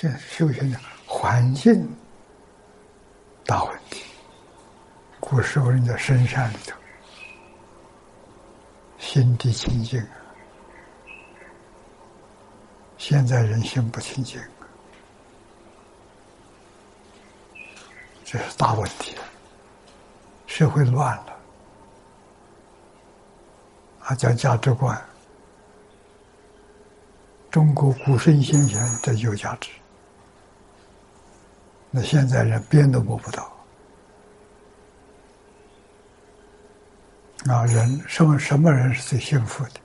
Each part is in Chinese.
这修行的环境大问题。古时候人在深山里头，心地清净啊。现在人心不清净，这是大问题。社会乱了，啊，讲价值观。中国古圣先贤这有价值，那现在人边都摸不到。啊，人什什么人是最幸福的？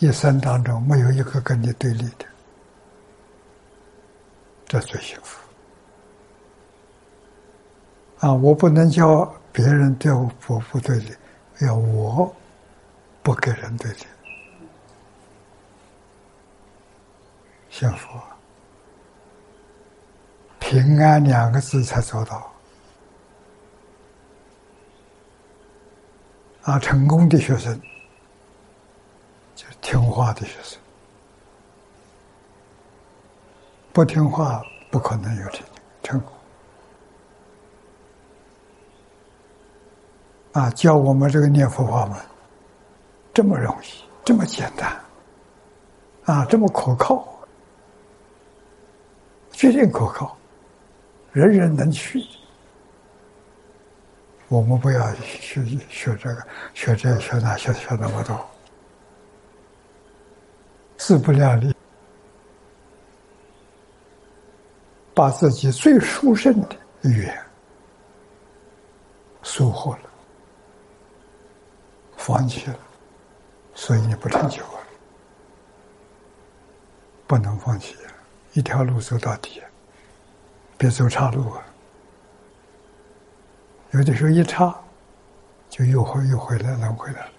一生当中没有一个跟你对立的，这最幸福。啊，我不能叫别人对我不对立，要我不给人对立，幸福。平安两个字才做到。啊，成功的学生。就听话的学生，不听话不可能有成成功。啊，教我们这个念佛法门这么容易，这么简单，啊，这么可靠，绝对可靠，人人能去。我们不要学学这个，学这，学那，学学那么多。自不量力，把自己最殊胜的语言收获了，放弃了，所以你不成就啊！不能放弃啊！一条路走到底，别走岔路啊！有的时候一岔，就又回又回来，了回来了。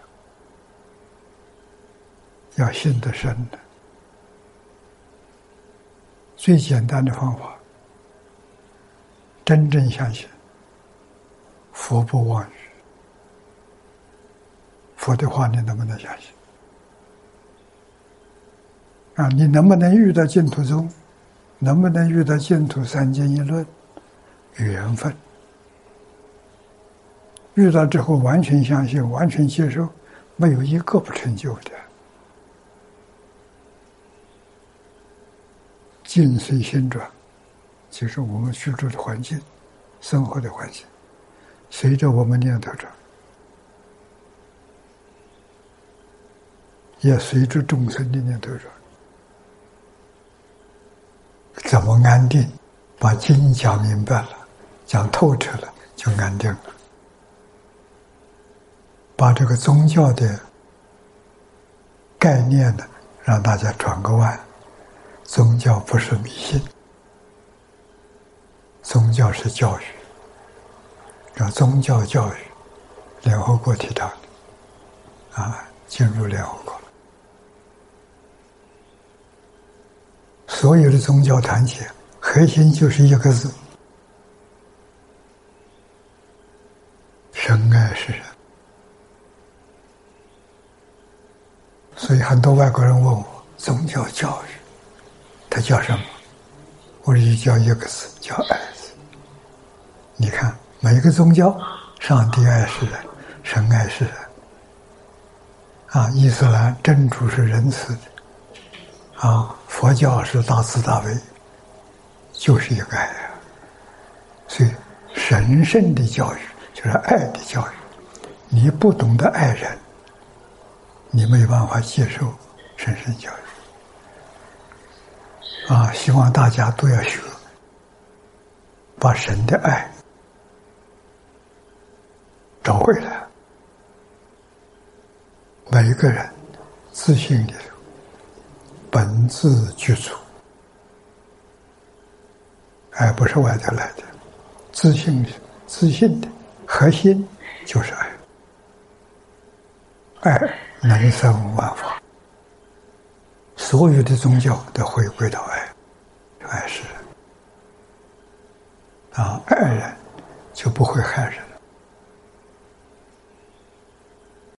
要信得深的，最简单的方法，真正相信佛不妄语，佛的话你能不能相信？啊，你能不能遇到净土宗？能不能遇到净土三经一论？缘分。遇到之后完全相信，完全接受，没有一个不成就的。境随心转，就是我们居住的环境、生活的环境，随着我们念头转，也随着众生的念头转。怎么安定？把经讲明白了，讲透彻了，就安定了。把这个宗教的概念呢，让大家转个弯。宗教不是迷信，宗教是教育，叫宗教教育，联合国提倡的，啊，进入联合国所有的宗教团结核心就是一个字：神爱世人。所以很多外国人问我，宗教教育。它叫什么？我就叫一个字，叫爱字。你看，每一个宗教，上帝爱世人，神爱世人。啊，伊斯兰真主是仁慈的，啊，佛教是大慈大悲，就是一个爱啊。所以，神圣的教育就是爱的教育。你不懂得爱人，你没办法接受神圣教育。啊，希望大家都要学，把神的爱找回来。每一个人自信里头，本自具足，爱不是外头来的，自信的自信的核心就是爱，爱能生万法。所有的宗教都回归到爱，爱是啊，爱人就不会害人。